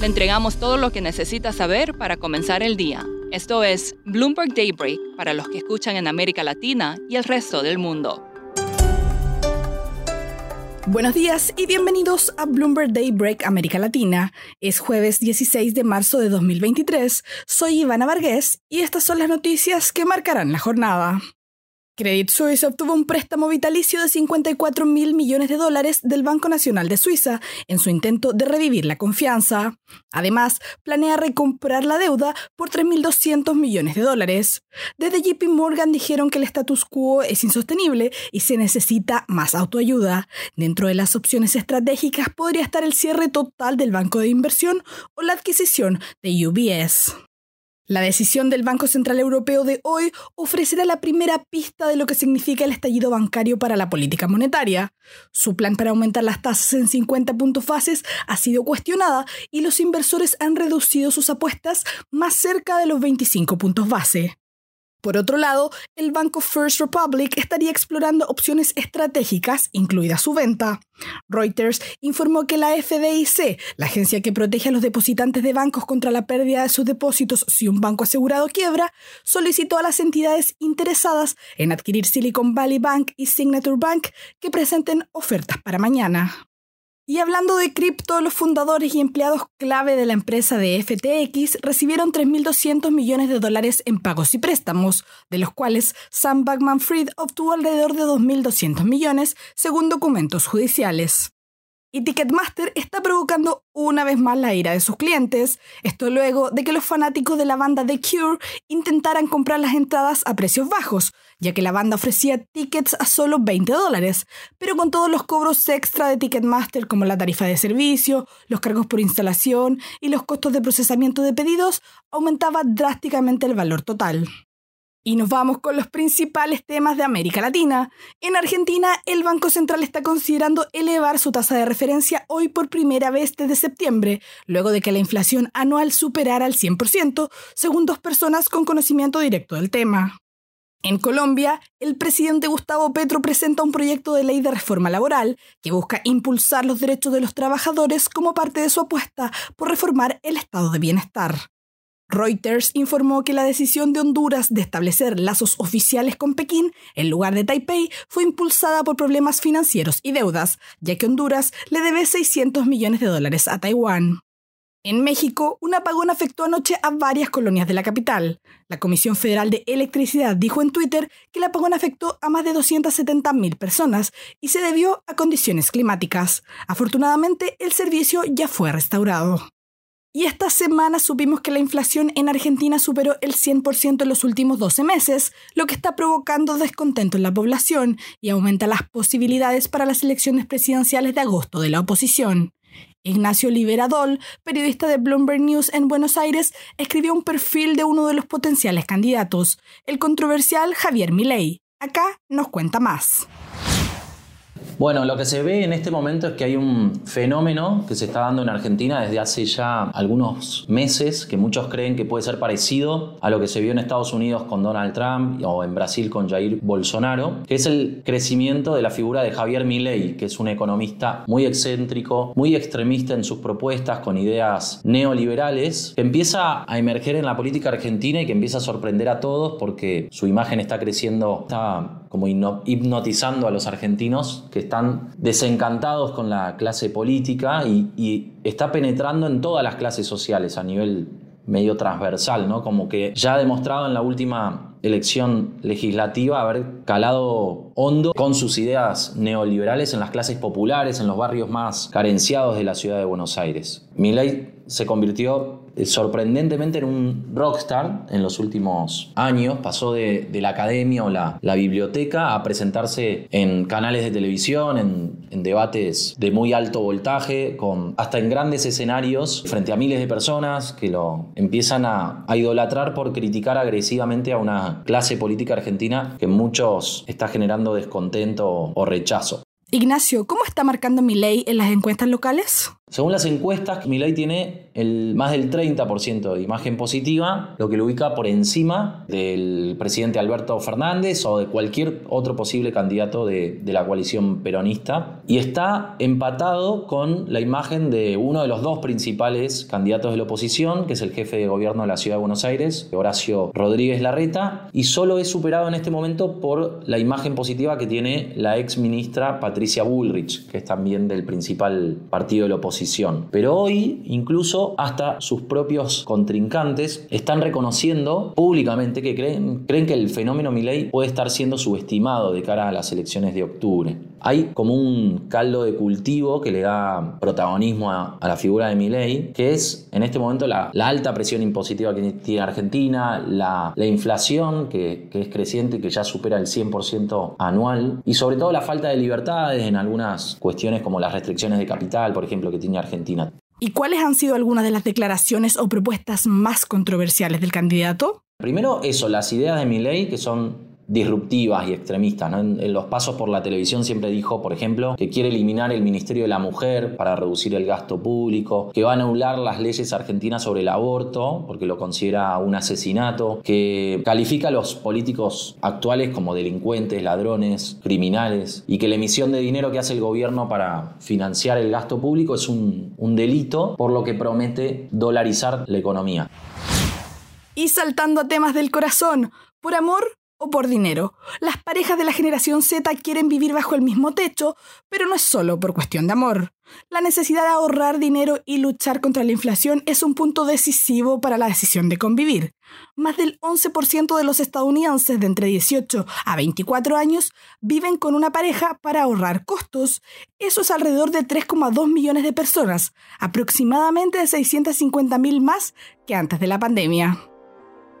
Le entregamos todo lo que necesita saber para comenzar el día. Esto es Bloomberg Daybreak para los que escuchan en América Latina y el resto del mundo. Buenos días y bienvenidos a Bloomberg Daybreak América Latina. Es jueves 16 de marzo de 2023. Soy Ivana Vargas y estas son las noticias que marcarán la jornada. Credit Suisse obtuvo un préstamo vitalicio de 54 mil millones de dólares del Banco Nacional de Suiza en su intento de revivir la confianza. Además, planea recomprar la deuda por 3.200 millones de dólares. Desde JP Morgan dijeron que el status quo es insostenible y se necesita más autoayuda. Dentro de las opciones estratégicas podría estar el cierre total del banco de inversión o la adquisición de UBS. La decisión del Banco Central Europeo de hoy ofrecerá la primera pista de lo que significa el estallido bancario para la política monetaria. Su plan para aumentar las tasas en 50 puntos bases ha sido cuestionada y los inversores han reducido sus apuestas más cerca de los 25 puntos base. Por otro lado, el banco First Republic estaría explorando opciones estratégicas, incluida su venta. Reuters informó que la FDIC, la agencia que protege a los depositantes de bancos contra la pérdida de sus depósitos si un banco asegurado quiebra, solicitó a las entidades interesadas en adquirir Silicon Valley Bank y Signature Bank que presenten ofertas para mañana. Y hablando de cripto, los fundadores y empleados clave de la empresa de FTX recibieron 3.200 millones de dólares en pagos y préstamos, de los cuales Sam Backman-Fried obtuvo alrededor de 2.200 millones, según documentos judiciales. Y Ticketmaster está provocando una vez más la ira de sus clientes, esto luego de que los fanáticos de la banda The Cure intentaran comprar las entradas a precios bajos, ya que la banda ofrecía tickets a solo 20 dólares, pero con todos los cobros extra de Ticketmaster como la tarifa de servicio, los cargos por instalación y los costos de procesamiento de pedidos, aumentaba drásticamente el valor total. Y nos vamos con los principales temas de América Latina. En Argentina, el Banco Central está considerando elevar su tasa de referencia hoy por primera vez desde septiembre, luego de que la inflación anual superara el 100%, según dos personas con conocimiento directo del tema. En Colombia, el presidente Gustavo Petro presenta un proyecto de ley de reforma laboral que busca impulsar los derechos de los trabajadores como parte de su apuesta por reformar el estado de bienestar. Reuters informó que la decisión de Honduras de establecer lazos oficiales con Pekín en lugar de Taipei fue impulsada por problemas financieros y deudas, ya que Honduras le debe 600 millones de dólares a Taiwán. En México, un apagón afectó anoche a varias colonias de la capital. La Comisión Federal de Electricidad dijo en Twitter que el apagón afectó a más de 270.000 personas y se debió a condiciones climáticas. Afortunadamente, el servicio ya fue restaurado. Y esta semana supimos que la inflación en Argentina superó el 100% en los últimos 12 meses, lo que está provocando descontento en la población y aumenta las posibilidades para las elecciones presidenciales de agosto de la oposición. Ignacio Liberadol, periodista de Bloomberg News en Buenos Aires, escribió un perfil de uno de los potenciales candidatos, el controversial Javier Milei. Acá nos cuenta más. Bueno, lo que se ve en este momento es que hay un fenómeno que se está dando en Argentina desde hace ya algunos meses, que muchos creen que puede ser parecido a lo que se vio en Estados Unidos con Donald Trump o en Brasil con Jair Bolsonaro, que es el crecimiento de la figura de Javier Milei, que es un economista muy excéntrico, muy extremista en sus propuestas, con ideas neoliberales, que empieza a emerger en la política argentina y que empieza a sorprender a todos porque su imagen está creciendo, está como hipnotizando a los argentinos que están desencantados con la clase política y, está penetrando en todas las clases sociales a nivel medio transversal, ¿no? Como que ya ha demostrado en la última elección legislativa haber calado hondo con sus ideas neoliberales en las clases populares, en los barrios más carenciados de la ciudad de Buenos Aires. Milei se convirtió sorprendentemente en un rockstar en los últimos años. Pasó de, la academia o la, biblioteca a presentarse en canales de televisión, en, debates de muy alto voltaje, con, hasta en grandes escenarios frente a miles de personas que lo empiezan a, a idolatrar por criticar agresivamente a una clase política argentina que muchos está generando descontento o rechazo. Ignacio, ¿cómo está marcando mi ley en las encuestas locales? Según las encuestas, Milei tiene el, más del 30% de imagen positiva, lo que lo ubica por encima del presidente Alberto Fernández o de cualquier otro posible candidato de, la coalición peronista. Y está empatado con la imagen de uno de los dos principales candidatos de la oposición, que es el jefe de gobierno de la ciudad de Buenos Aires, Horacio Rodríguez Larreta, y solo es superado en este momento por la imagen positiva que tiene la ex ministra Patricia Bullrich, que es también del principal partido de la oposición pero hoy, incluso hasta sus propios contrincantes están reconociendo públicamente que creen, creen que el fenómeno Milley puede estar siendo subestimado de cara a las elecciones de octubre. Hay como un caldo de cultivo que le da protagonismo a, la figura de Milley, que es en este momento la, alta presión impositiva que tiene Argentina, la, inflación que, que, es creciente que ya supera el 100% anual, y sobre todo la falta de libertades en algunas cuestiones como las restricciones de capital, por ejemplo, que tiene Argentina. ¿Y cuáles han sido algunas de las declaraciones o propuestas más controversiales del candidato? Primero, eso, las ideas de Milley, que son disruptivas y extremistas. En, los pasos por la televisión siempre dijo, por ejemplo, que quiere eliminar el Ministerio de la Mujer para reducir el gasto público, que va a anular las leyes argentinas sobre el aborto porque lo considera un asesinato, que califica a los políticos actuales como delincuentes, ladrones, criminales y que la emisión de dinero que hace el gobierno para financiar el gasto público es un, un delito, por lo que promete dolarizar la economía. Y saltando a temas del corazón, por amor o por dinero. Las parejas de la generación Z quieren vivir bajo el mismo techo, pero no es solo por cuestión de amor. La necesidad de ahorrar dinero y luchar contra la inflación es un punto decisivo para la decisión de convivir. Más del 11% de los estadounidenses de entre 18 a 24 años viven con una pareja para ahorrar costos. Eso es alrededor de 3,2 millones de personas, aproximadamente 650.000 más que antes de la pandemia.